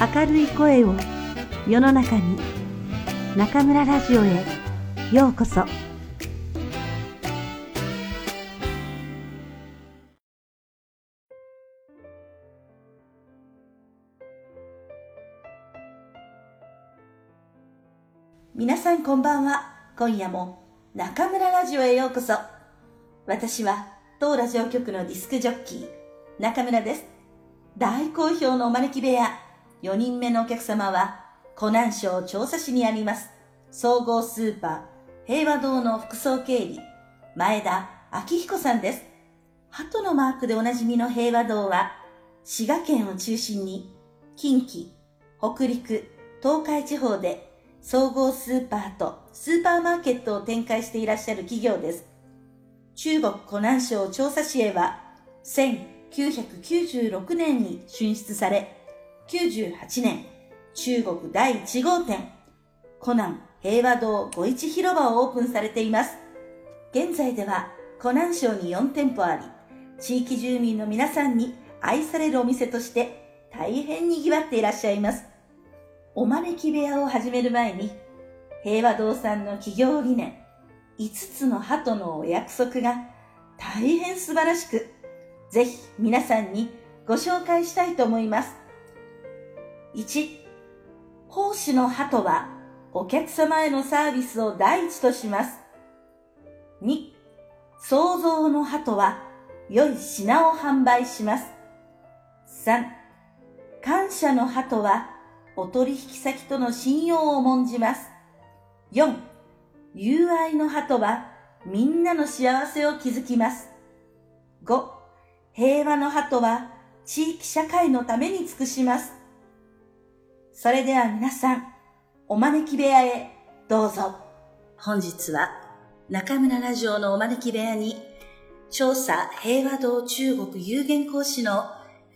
明るい声を世の中に中村ラジオへようこそ。皆さんこんばんは。今夜も中村ラジオへようこそ。私は当ラジオ局のディスクジョッキー中村です。大好評のお招き部屋。4人目のお客様は湖南省調査市にあります総合スーパー平和堂の副総経理前田明彦さんです鳩のマークでおなじみの平和堂は滋賀県を中心に近畿、北陸、東海地方で総合スーパーとスーパーマーケットを展開していらっしゃる企業です。中国湖南省調査市へは1996年に進出され、1998年中国第1号店湖南平和堂五一広場をオープンされています。現在では湖南省に4店舗あり、地域住民の皆さんに愛されるお店として大変賑わっていらっしゃいます。お招き部屋を始める前に、平和堂さんの企業理念、5つの鳩のお約束が大変素晴らしく、ぜひ皆さんにご紹介したいと思います。1、奉仕の鳩はお客様へのサービスを第一とします。2、創造の鳩は良い品を販売します。3、感謝の鳩はお取引先との信用を重んじます。4、友愛の鳩はみんなの幸せを築きます。5、平和の鳩は地域社会のために尽くします。それでは皆さん、お招き部屋へどうぞ。本日は中村ラジオのお招き部屋に調査平和堂中国有限講師の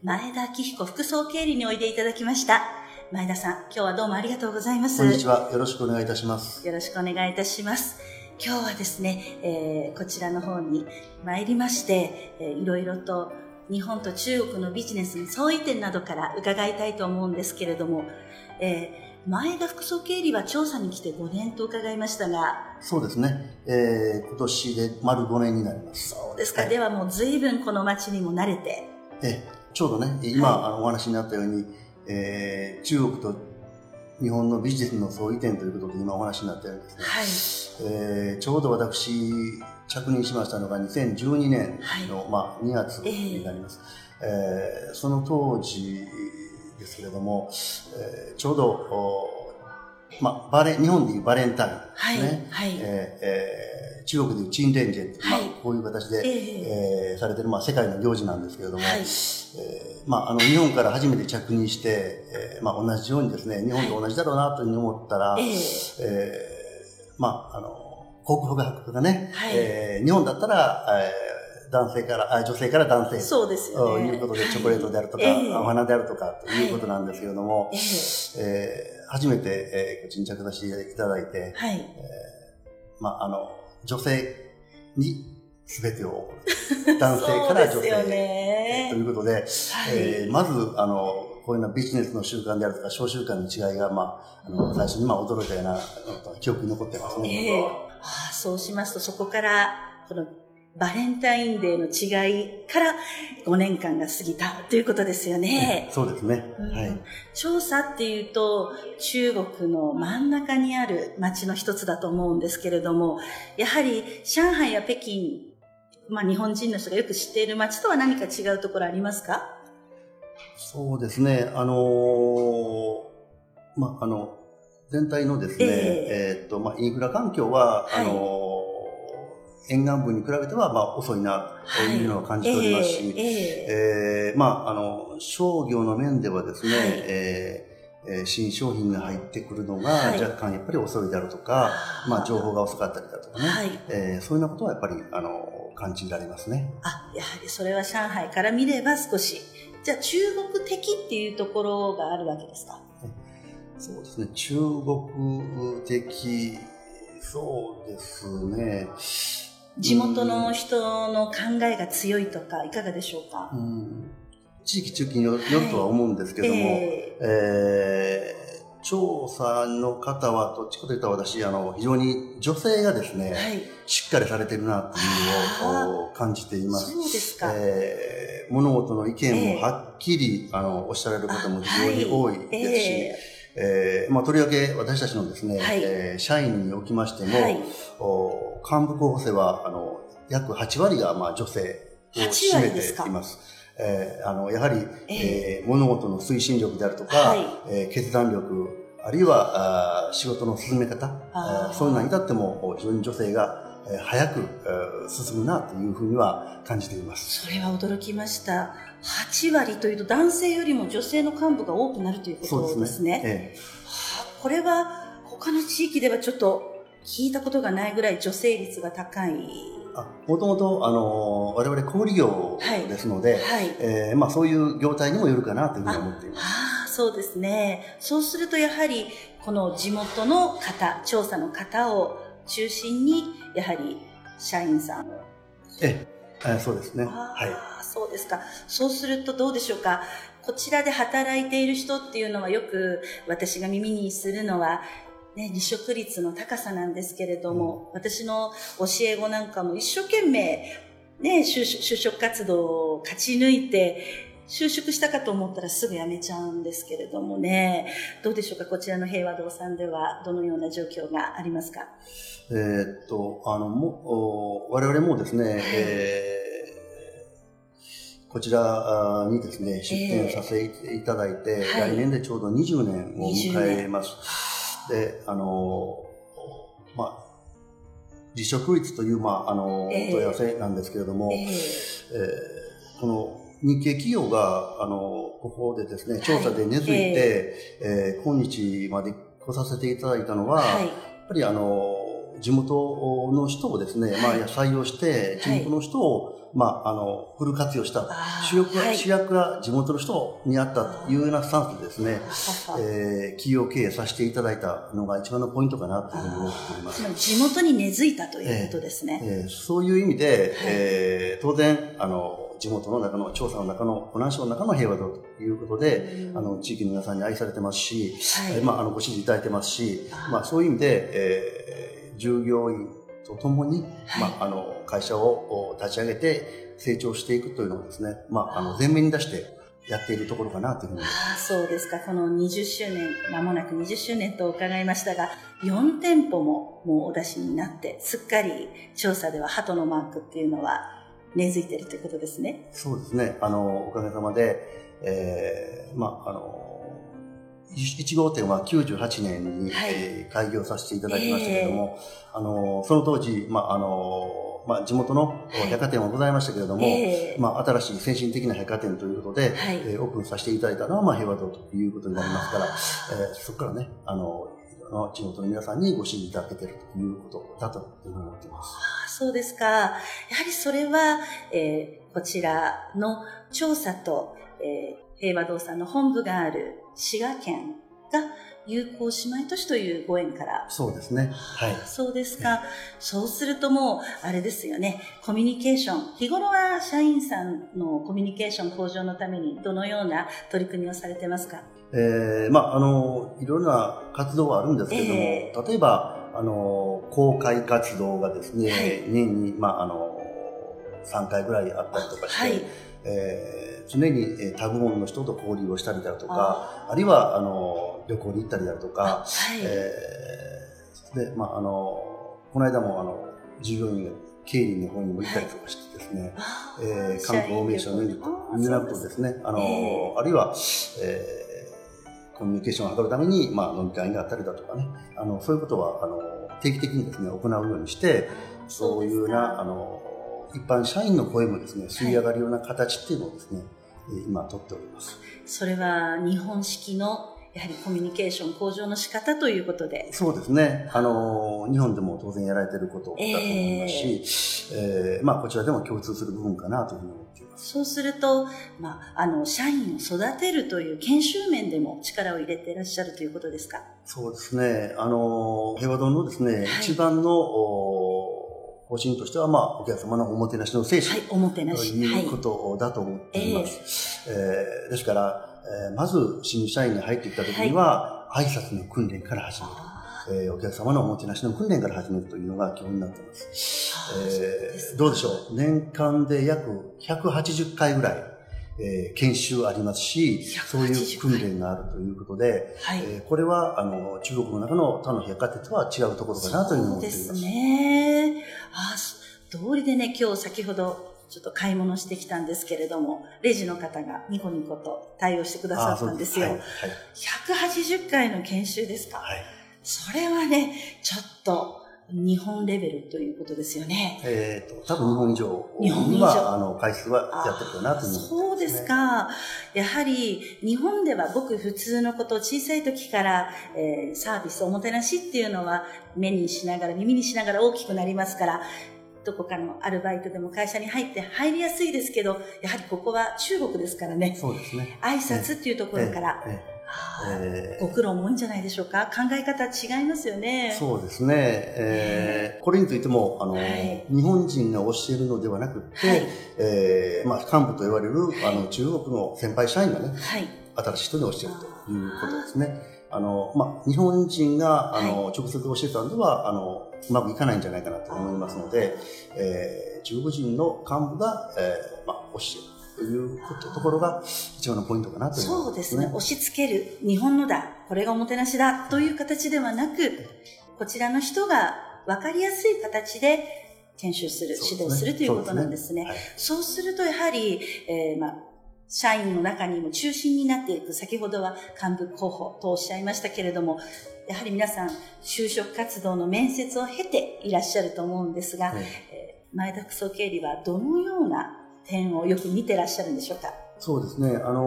前田明彦副総経理においでいただきました。前田さん、今日はどうもありがとうございます。こんにちは。よろしくお願いいたします。よろしくお願いいたします。今日はですね、えーこちらの方に参りまして、えーいろいろと日本と中国のビジネスの相違点などから伺いたいと思うんですけれども、えー前田副総経理は調査に来て5年と伺いましたが、そうですね。えー今年で丸5年になります。そうですか、はいではもう随分この街にも慣れて、えちょうどね、今、はいあのお話になったように、えー中国と日本のビジネスの相違点ということで今お話になったようにですね、はい、えーちょうど私、着任しましたのが2012年の、まあ、2月ええ。になります。えーその当時ですけれども、えーちょうど、おまあ、バレン日本でいうバレンタインはい、ですね。はい、えーえー中国でいうチンレンジェン、はい。まあ、こういう形で、え。えーされてる、まあ、世界の行事なんですけれども、はい。えーまあ、あの日本から初めて着任して、えーまあ、同じようにですね日本と同じだろうなというふうに思ったら、ええ。えーまあ、あの航空学がね、はい。えー日本だったら、えー男性からあ女性から男性そうですよね。ということでチョコレートであるとか、ええ。お花であるとかということなんですけれども、ええ。えー初めて、えーこっちに着させていただいて、はい、まあ、あの、女性に全てを。男性から女性ね。ということで、はい。えーまず、あの、こういうようなビジネスの習慣であるとか、小習慣の違いが、まあ、あの最初にまあ驚いたような、記憶に残ってますえね。えああそうしますと、そこから、このバレンタインデーの違いから5年間が過ぎたということですよね。そうですね。うんはい。調査っていうと、中国の真ん中にある街の一つだと思うんですけれども、やはり上海や北京、まあ日本人の人がよく知っている街とは何か違うところありますか？そうですね。あのーまあ、あの、全体のですね、ええ。ーっと、まあ、インフラ環境は、はい。あのー沿岸部に比べては、まあ、遅いな、というのを感じておりますし、ええええ。えーまあ、あの、商業の面ではですね、はい。えーえー新商品が入ってくるのがはい。若干やっぱり遅いであるとか、あー。まあ、情報が遅かったりだとかね、はい。えーそういうようなことはやっぱり、あの、感じられますね。あ、やはりそれは上海から見れば少し。じゃあ中国的っていうところがあるわけですか？そうですね、中国的、そうですね。地元の人の考えが強いとか、いかがでしょうか？うん。地域中期によるとは思うんですけども、ええ。ー調査の方は、どっちかというと私、あの、非常に女性がですね、ーはい。しっかりされてるなっていうのを感じています。そうですか。えー物事の意見もはっきり、あの、おっしゃられることも非常に多いですし、ええーまあ、とりわけ私たちのですね、はい。えー社員におきましても、はい。お幹部候補生は、あの、約8割が、まあ、女性を8占めています。えーあの、やはり、ええ。ー物事の推進力であるとか、はい。えー決断力、あるいは、あー仕事の進め方、そういうのに至っても、非常に女性が、えー早く、えー進むなというふうには感じています。それは驚きました。8割というと男性よりも女性の幹部が多くなるということですね。えはあこれは他の地域ではちょっと聞いたことがないぐらい女性率が高い。もともと、あのー我々小売業ですので、はい。えーまあ、そういう業態にもよるかなというふうに思っています。ああ、そうですね。そうするとやはり、この地元の方、調査の方を中心に、やはり社員さんを。ええーそうですね。あはい。あ、そうですか。そうするとどうでしょうか。こちらで働いている人っていうのはよく私が耳にするのは、ね、離職率の高さなんですけれども、私の教え子なんかも一生懸命、ね、就職活動を勝ち抜いて、就職したかと思ったらすぐ辞めちゃうんですけれどもね、どうでしょうか、こちらの平和堂さんではどのような状況がありますか？えーっと、あの、も、お我々もですね、えーこちらあにですね、出展させていただいて、はい。来年でちょうど20年を迎えます。で、あの、まあ、離職率という、まあ、あの、ええ問い合わせなんですけれども、ええーこの日系企業が、あの、ここでですね、調査で根付いて、えー今日まで来させていただいたのは、はい。やっぱりあの、地元の人をですね、まあはい採用して、地元の人を、まあ、あの、フル活用した。主役は、はい。主役は地元の人にあったというようなスタンスでですね、ははえー企業経営させていただいたのが一番のポイントかなというふうに思っております。地元に根付いたということですね。えーそういう意味で、はい。えー当然、あの、地元の中の、調査の中の、湖南省の中の平和堂ということで、うん。あの、地域の皆さんに愛されてますし、はい。えーまあ、あの、ご支持いただいてますしまあ、そういう意味で、えー従業員とともに、はい。まあ、あの、会社をお立ち上げて成長していくというのをですね、まあ、あの、前面に出してやっているところかなというふうに。ああ、そうですか。この20周年、まもなく20周年と伺いましたが、4店舗ももうお出しになって、すっかり調査では鳩のマークっていうのは根付いてるということですね。そうですね。あの、おかげさまで、えーまあ、あの、1号店は98年に、はい。えー開業させていただきましたけれども、あの、その当時、まあ、あの、まあ、地元のい。百貨店はございましたけれども、ええ。まあ、新しい先進的な百貨店ということで、はい。えーオープンさせていただいたのは、まあ、平和堂ということになりますから、えーそこからね、あの、あ地元の皆さんにご支援いただけているということだというふうに思っています。あそうですか。やはりそれは、えーこちらの調査と、えー平和堂さんの本部がある滋賀県が友好姉妹都市というご縁からそうですね。はい。そうですか。そうするともう、あれですよね、コミュニケーション。日頃は社員さんのコミュニケーション向上のためにどのような取り組みをされてますか？えーまあ、あの、いろんな活動はあるんですけれども、え例えば、あの、公開活動がですね、はい年に、まあ、あの、3回ぐらいあったりとかして、はい。えー常に、えー他部門の人と交流をしたりだとか、あるいは、あの、旅行に行ったりだとか、はい。えーで、まあ、あの、この間も、あの、従業員が経理の方にも行ったりとかしてですね、あえー観光名所のユニニナップですね、あの、えあるいは、えーコミュニケーションを図るために、まあ、飲み会があったりだとかね、あの、そういうことは、あの、定期的にですね、行うようにして、そういうような、あの、一般社員の声もですね、吸い上がるような形っていうのをですね、えー今、取っております。それは日本式のやはりコミュニケーション向上の仕方ということで。そうですね。あの、日本でも当然やられていることだと思いますし、えーまあ、こちらでも共通する部分かなというふうに思っています。そうすると、まあ、あの、社員を育てるという研修面でも力を入れていらっしゃるということですか？そうですね。あの、平和堂のですね、い一番の、お方針としては、まあ、お客様のおもてなしの精神、はい、おもてなとし。いうことだと思っています。えーですから、えーまず新社員に入ってきた時には、挨拶の訓練から始める。あえーお客様のおもてなしの訓練から始めるというのが基本になっています。ーそうえーどうでしょう？年間で約180回ぐらい、えー研修ありますし、そういう訓練があるということで、はい。えーこれはあの中国の中の他の百貨店とは違うところかなというふうに思っています。そうですね。あ、そ通りでね、今日先ほど、ちょっと買い物してきたんですけれども、レジの方がニコニコと対応してくださったんですよ。はい。はい180回の研修ですか、はいそれはね、ちょっと日本レベルということですよね。えっ、と、多分日本以上日本以上あの、回数はやってるかなと思そうってます、ね。ですか。やはり日本ではごく普通のこと、小さい時から、えーサービス、おもてなしっていうのは目にしながら、耳にしながら大きくなりますから、どこかのアルバイトでも会社に入って入りやすいですけど、やはりここは中国ですからね。そうですね。挨拶っていうところから、ええあーええご苦労も多いんじゃないでしょうか？考え方違いますよね。そうですね。えーこれについても、あの、はい日本人が教えるのではなくて、はいえーまあ、幹部と言われる、あの、はい中国の先輩社員がね、はい。新しい人に教えるということですね。あの、まあ、日本人が、あの、直接教えたんでは、あの、うまくいかないんじゃないかなと思いますので、えー中国人の幹部が、えーまあ、教えるということところが一番のポイントかなというそうですね。押し付ける、日本のだ、これがおもてなしだという形ではなく、こちらの人が分かりやすい形で研修する、指導するということなんですね。はい。そうするとやはり、えーまあ、社員の中にも中心になっていく、先ほどは幹部候補とおっしゃいましたけれども、やはり皆さん、就職活動の面接を経ていらっしゃると思うんですが、はい。えー前田副総経理はどのような点をよく見てらっしゃるんでしょうか？そうですね。あの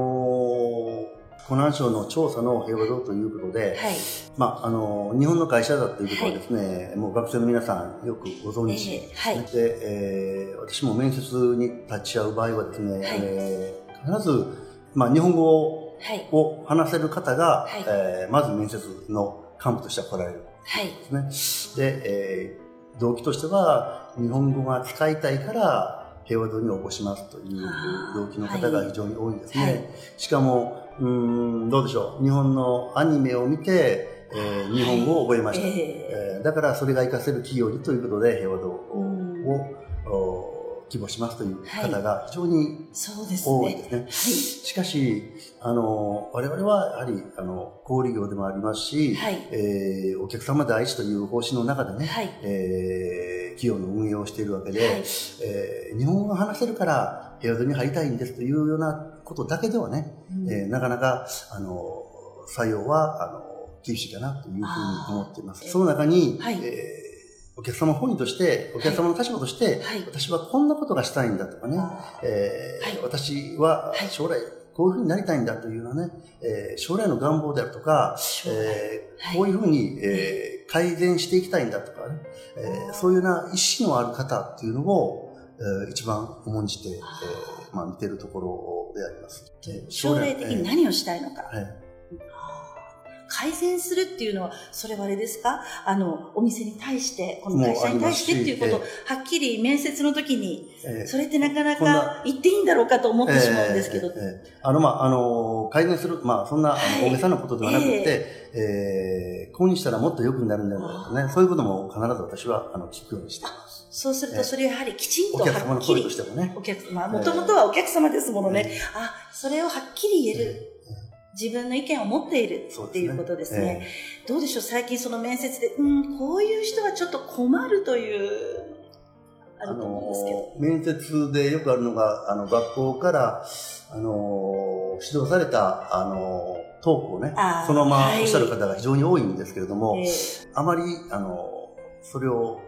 ー湖南省の調査の平和堂ということで、はい。まあ、あのー日本の会社だということはですね、もう学生の皆さんよくご存知ええはいで、えー私も面接に立ち会う場合はですね、はいえー必ず、まあ、日本語はい。を話せる方が、はいえーまず面接の幹部としては来られるんはい。ですね。で、えー動機としては、日本語が使いたいから、平和堂に応募しますという動機の方が非常に多いんですね。はいしかも、うーん、どうでしょう。日本のアニメを見て、えー日本語を覚えました。えええーだからそれが活かせる企業にということで、平和堂を、希望しますという方が非常にそうですね。多いですね。はしかし、あの、我々はやはり、あの、小売業でもありますし、い。はい。えーお客様第一という方針の中でね、はい。えー企業の運営をしているわけで、はい。えー日本語が話せるから平和に入りたいんですというようなことだけではね、うん。えーなかなか、あの、採用は、あの、厳しいかなというふうに思っています。その中に、はい。えーお客様本位として、お客様の立場として、はい。私はこんなことがしたいんだとかね、あえーはい。私ははい。将来こういうふうになりたいんだというようなね、えー将来の願望であるとか、えーはい。こういうふうに、えー改善していきたいんだとかね、えーそういうような意思のある方っていうのを、えー一番重んじて、えーまあ、見てるところであります。えー将来的に何をしたいのか。えーはい改善するっていうのは、それはあれですか？あの、お店に対して、この会社に対してっていうことをはっきり面接の時に、えーそれってなかなか言っていいんだろうかと思ってしまうんですけど。えーえーあの、まあ、あの、改善する、まあ、そんな、大げさなことではなくて、えーこうにしたらもっと良くなるんだよね。そういうことも必ず私は、あの、聞くようにしています。そうすると、それやはりきちんとお客様はっきりの声とし。てもね。お客様、もともとはお客様ですものね。えあ、それをはっきり言える。自分の意見を持っているっていうことですね。えどうでしょう？最近その面接で、うん、こういう人はちょっと困るという、ああると思うんですけど。の、面接でよくあるのが、あの、学校から、あの、指導された、あの、トークをねそのままはいおっしゃる方が非常に多いんですけれども、えーあまり、あの、それを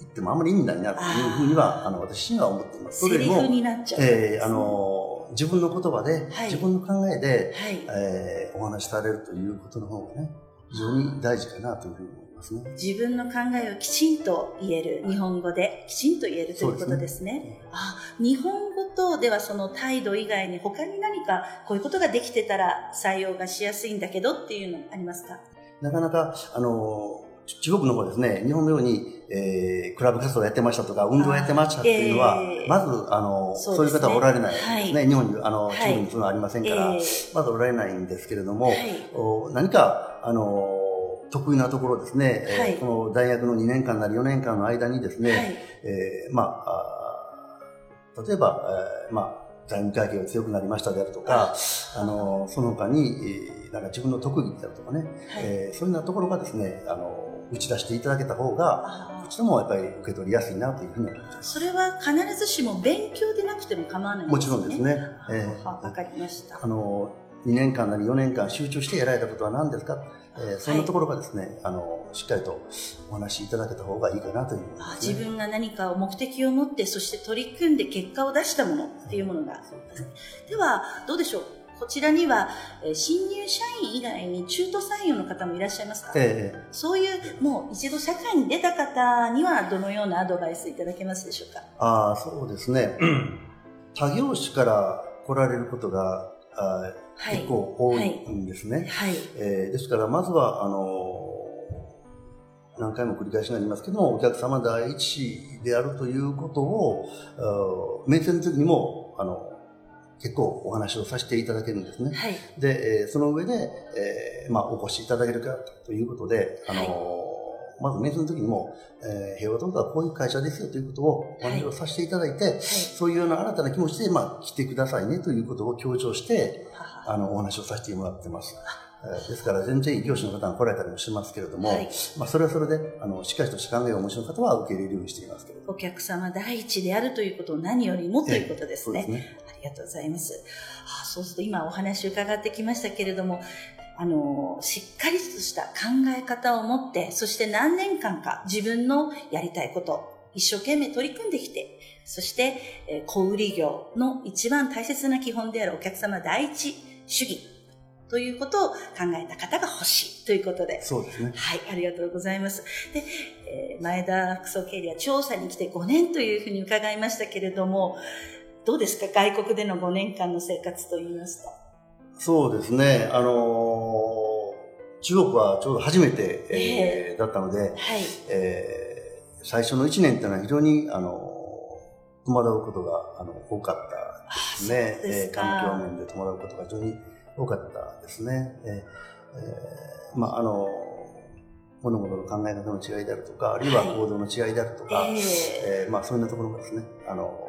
言ってもあまり意味ないなというふうには、あの、私には思っています。それもセリフ、になっちゃう。えーあの、自分の言葉で、はい自分の考えで、はい。えーお話しされるということの方がね、非常に大事かなというふうに思いますね。自分の考えをきちんと言える、日本語できちんと言えるということですね。すねあ、日本語と、ではその態度以外に他に何かこういうことができてたら採用がしやすいんだけどっていうのありますか？なかなか、あの、中国の方はですね、日本のように、えー、クラブ活動やってましたとか、運動やってましたっていうのは、えー。まず、あの、そですね。そうういう方はおられないですね。はい。日本に、あの、はい。中国にそういうのはありませんから、えー。まずおられないんですけれども、はい。お何か、あの、得意なところですね、えーはい。この大学の2年間なり4年間の間にですね、はい。えーまああー、例えば、えーまあ、財務会計が強くなりましたであるとか、あの、その他に、えーなんか自分の特技であるとかね、はい。えーそういうようなところがですね、あの、打ち出していただけた方が、あこちらもやっぱり受け取りやすいなというふうに思いまーす。それは必ずしも勉強でなくても構わないんもちろんですね。えーあわかりました。あの、2年間なり4年間集中してやられたことは何ですか、えーそんなところがですね、あの、しっかりとお話しいただけた方がいいかなというね、自分が何かを目的を持ってそして取り組んで結果を出したものっていうものがありますではどうでしょう？こちらにはえー新入社員以外に中途採用の方もいらっしゃいますか、ええ。そういうもう一度社会に出た方にはどのようなアドバイスいただけますでしょうか？ああ、そうですね。他業種から来られることが、あーはい。結構多いんですね。はい。えーですから、まずは、あのー何回も繰り返しになりますけども、お客様第一であるということを、あー面接にも、あの、結構お話をさせていただけるんですね。はいで、えーその上で、えーまあ、お越しいただけるかということで、あのーまず面接の時にも、えー平和とはこういう会社ですよということをお話をさせていただいて、そういうような新たな気持ちで、まあ、来てくださいねということを強調して、ははあの、お話をさせてもらってます。えーですから、全然異業種の方が来られたりもしますけれども、はいまあ、それはそれで、あの、しっかりとした考えをお持ちの方は受け入れるようにしていますけれども。お客様第一であるということを何よりもということですねす。ね。ありがとうございます。あそうすると今お話伺ってきましたけれども、あの、しっかりとした考え方を持って、そして何年間か自分のやりたいこと、一生懸命取り組んできて、そして、えー小売業の一番大切な基本であるお客様第一主義ということを考えた方が欲しいということで、そうですね。はい、ありがとうございます。で、えー前田副総経理は調査に来て5年というふうに伺いましたけれども、どうですか？外国での5年間の生活といいますと。そうですね。あのー中国はちょうど初めて、えーだったので、はい。えー最初の1年っていうのは非常に、あのー戸惑うことがあの多かったですね。そうですかえー環境面で戸惑うことが非常に多かったですね。えーえーまあ、あの物事の考え方の違いであるとか、あるいははい行動の違いであるとか、えーえーまあ、そういところがですね、あの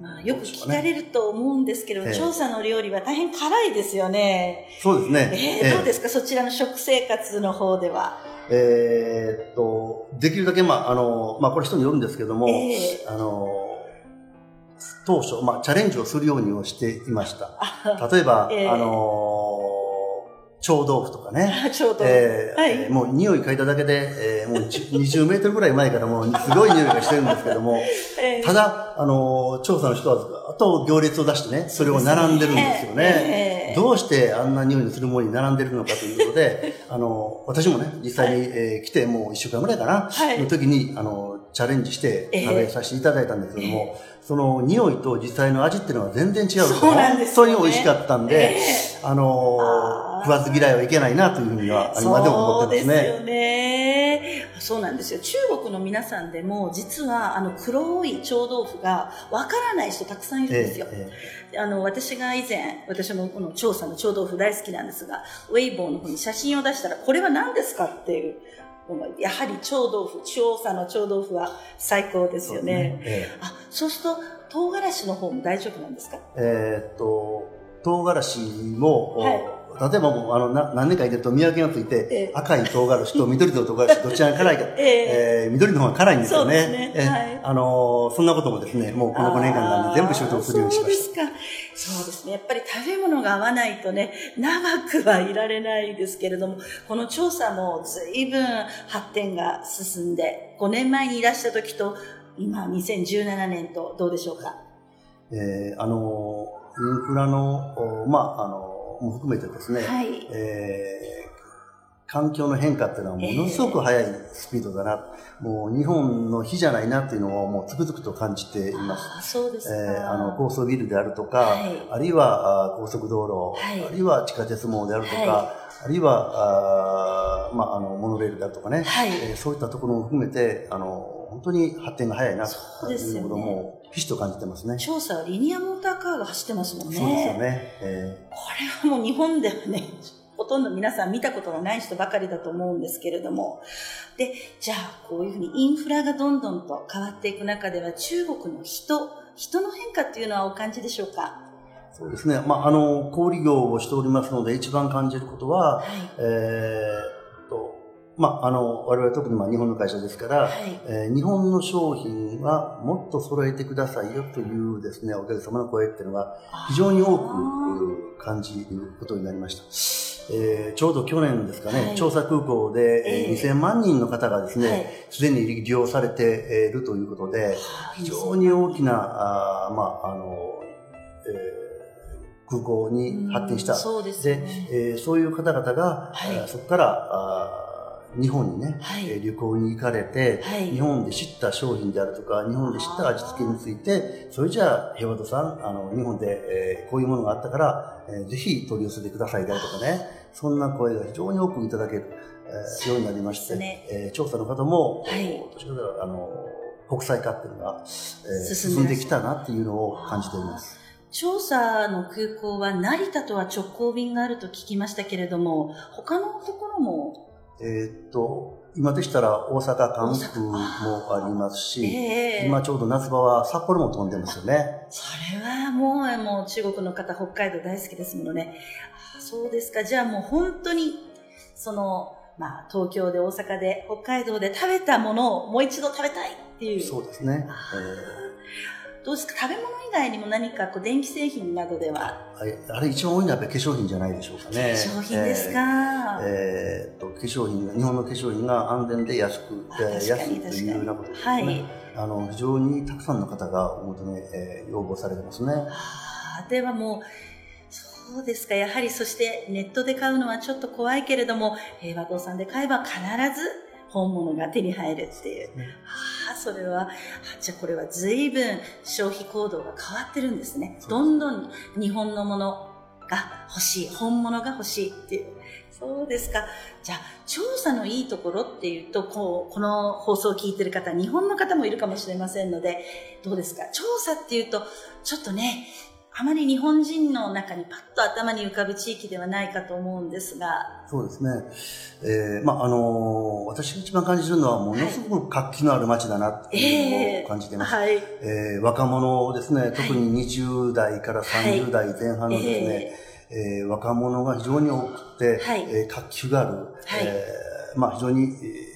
まあ、よく聞かれると思うんですけど、ええ調査の料理は大変辛いですよね。そうですね。えーどうですか？そちらの食生活の方では。えーっと、できるだけ、まあ、あの、まあ、これ人によるんですけども、ええあの、当初、まあ、チャレンジをするようにはしていました。あ、例えば、ええあの、臭豆腐とかね、ちょうど。えーはい。えーもう匂い嗅いだだけで、えーもうじ20 メートルぐらい前からもうすごい匂いがしてるんですけども、えーただ、あの、調査の人はずっと行列を出してね、それを並んでるんですよね。ええ。どうしてあんな匂いのするものに並んでるのかということで、あの、私もね、実際に、えー来てもう一週間ぐらいかな、はい。の時に、あの、チャレンジしてええ。食べさせていただいたんですけども、その匂いと実際の味っていうのは全然違うそうなんですよね本当に美味しかったんで、えあのあー食わず嫌いはいけないなというふうには、今でも思ってますね。そうですよね。そうなんですよ。中国の皆さんでも、実は、あの、黒い臭豆腐がわからない人たくさんいるんですよ。えあの、私が以前、私もこの調査の臭豆腐大好きなんですが、ウェイボーの方に写真を出したら、これは何ですかっていうやはり臭豆腐、調査の臭豆腐は最高でえすよね。えあ、そうすると、唐辛子の方も大丈夫なんですか？ええーっと、唐辛子も、はい。例えばもうあのな何年か入れると見分けがついて、ええ。赤い唐辛子と緑の唐辛子どちらが辛いか、ええ。えー緑の方が辛いんですよね。ね。えーはい。あのーそんなこともですね、もうこの5年間なんで全部習得するようにしましあーそうですね。やっぱり食べ物が合わないとね、長くはいられないですけれども、この調査も随分発展が進んで、5年前にいらした時と、今2017年とどうでしょうか？た。えーあのーインフラの、おまあ、あのーも含めてですね、はい。えー環境の変化っていうのはものすごく速いスピードだな。もう日本の日じゃないなっていうのをもうつくづくと感じています。あそうですか。えーあの高層ビルであるとか、はいあるいはあ高速道路、はいあるいは地下鉄網であるとか、はあるいはあ、まあ、あのモノレールであるとかね、はいえーそういったところも含めてあの本当に発展が早いなということもひしと感じてますね。調査はリニアモーターカーが走ってますもんね。そうですよね。えこれはもう日本ではね、ほとんど皆さん見たことのない人ばかりだと思うんですけれども。で、じゃあこういうふうにインフラがどんどんと変わっていく中では中国の人、人の変化っていうのはお感じでしょうか？ーそうですね。まあ、あの、小売業をしておりますので、一番感じることは、はい。えーっと、まあ、あの、我々特にまあ日本の会社ですから、はい。えー日本の商品はもっと揃えてくださいよというですね、お客様の声っていうのが非常に多く感じることになりました。えーちょうど去年ですかね、はい。調査空港で、えーええ。2000万人の方がですはい。ね、すで、に利用されているということで、非常に大きな、あーまあ、あの、えー空港に発展した。うん。そうですでね。えーそういう方々が、はい。えーそこからあー日本にね、はい。えー旅行に行かれて、はい。日本で知った商品であるとか、日本で知った味付けについて、それじゃあ、ヘワドさん、あの、日本で、えーこういうものがあったから、えーぜひ取り寄せてくださいであるとかね、そんな声が非常に多くいただける、えーようになりまして、ね。えー調査の方も、はい。かというとあの、国際化っていうのが、えー進んできたなっていうのを感じております。調査の空港は成田とは直行便があると聞きましたけれども、他のところも、えーっと、今でしたら大阪、関空もありますし、ええ今ちょうど夏場は札幌も飛んでますよね。それはもう、もう中国の方、北海道大好きですものね。あそうですか。じゃあもう本当に、その、まあ、東京で大阪で北海道で食べたものをもう一度食べたいっていう。そうですね。どうですか？食べ物以外にも何かこう電気製品などでは？えーあれ一番多いのはやっぱり化粧品じゃないでしょうかね。商品ですか、えーえーっと、化粧品が、日本の化粧品が安全で安く、安いというようなことですね。はい。あの、非常にたくさんの方がお求め、えー要望されてますね。ではもう、そうですか。やはりそしてネットで買うのはちょっと怖いけれども、平和堂さんで買えば必ず本物が手に入るっていう。ねああ、それは、あじゃあこれは随分消費行動が変わってるんですね。どんどん日本のものが欲しい、本物が欲しいっていう。そうですか。じゃあ、調査のいいところっていうと、こう、この放送を聞いてる方、日本の方もいるかもしれませんので、どうですか？調査っていうと、ちょっとね、あまり日本人の中にパッと頭に浮かぶ地域ではないかと思うんですが、そうですね。えーまあ、あのー私が一番感じるのは、ものすごく活気のある街だなっていうのを感じています。はい。えー若者ですね、特に20代から30代前半のですね、えー若者が非常に多くて、はいえー活気がある、はいえーまあ、非常に、えー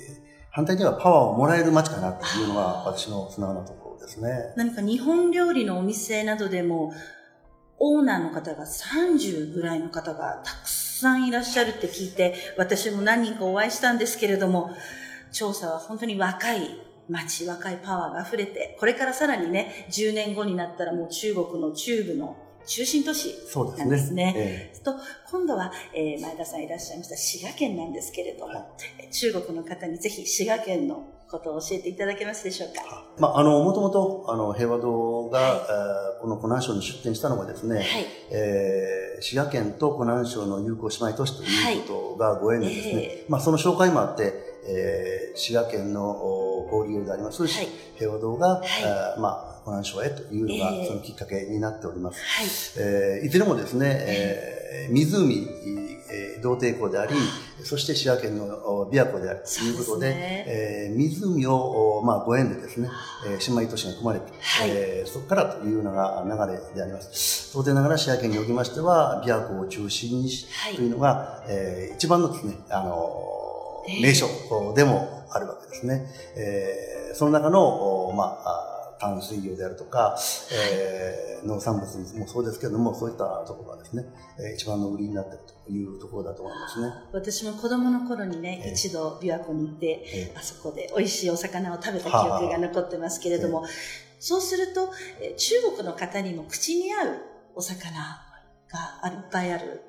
反対にはパワーをもらえる街かなっていうのが私の素直なところですね。何か日本料理のお店などでも、オーナーの方が30ぐらいの方がたくさんいらっしゃるって聞いて、私も何人かお会いしたんですけれども、調査は本当に若い街、若いパワーが溢れて、これからさらにね、10年後になったらもう中国の中部の中心都市そうですね。なんですね。えと、今度は、えー前田さんいらっしゃいました滋賀県なんですけれども、中国の方にぜひ滋賀県のことを教えていただけますでしょうか？ーまあ、あの、もともと、あの、平和堂が、はいえーこの湖南省に出店したのがですね、はい。えー滋賀県と湖南省の友好姉妹都市ということがご縁でですね、えまあ、その紹介もあって、えー滋賀県のお交流であります、はい。平和堂が、いえーまあ、湖南省へというのがええそのきっかけになっております。はい。えーいずれもですね、えー湖、えー同帝港であり、そして滋賀県のお琵琶湖である。ということで、ですね。えー湖を、おまあ、ご縁でですね、えー姉妹都市が組まれて、はい。えーそこからというのが流れであります。当然ながら滋賀県におきましては、琵琶湖を中心にし、はい。というのが、えー一番のですね、あのーええ名所でもあるわけですね。えーその中の、おまあ、あ淡水魚であるとか、えー農産物もそうですけれども、そういったところがですね、えー一番の売りになっているというところだと思いますね。私も子供の頃にね、ええ一度琵琶湖に行って、えあそこで美味しいお魚を食べた記憶が残ってますけれども、そうすると、えー中国の方にも口に合うお魚があるいっぱいある。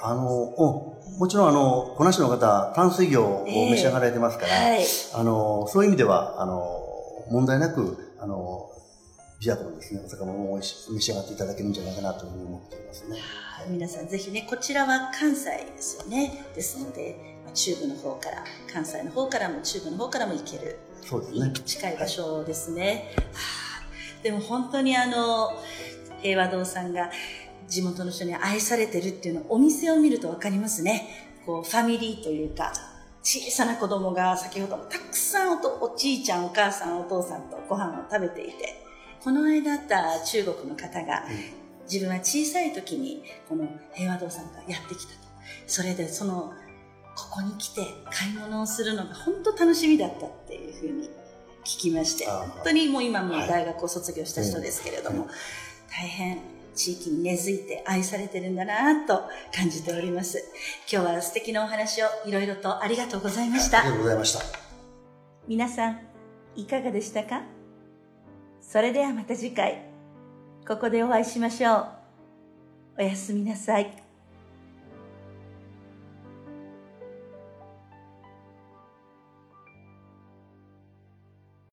あの、うん、もちろんあの、こなしの方、炭水魚を召し上がられてますから、はい。あの、そういう意味では、あの、問題なく、あの、ビアとのですね、お魚も召し上がっていただけるんじゃないかなというふうに思っていますね。皆さんぜひね、こちらは関西ですよね。ですので、まあ中部の方から、関西の方からも中部の方からも行ける、そうですね。近い場所ですね。はあでも本当にあの、平和堂さんが地元の人に愛されてるっていうのをお店を見るとわかりますね。こう、ファミリーというか、小さな子供が先ほどもたくさんおとおじいちゃん、お母さん、お父さんとご飯を食べていて、この間会った中国の方が、自分は小さい時にこの平和堂さんがやってきたと。それでその、ここに来て買い物をするのが本当楽しみだったっていうふうに聞きまして、本当にもう今もはい。大学を卒業した人ですけれども、うん。大変地域に根付いて愛されてるんだなと感じております。今日は素敵なお話をいろいろとありがとうございましたありが。とうございました。皆さん、いかがでしたか？それではまた次回、ここでお会いしましょう。おやすみなさい。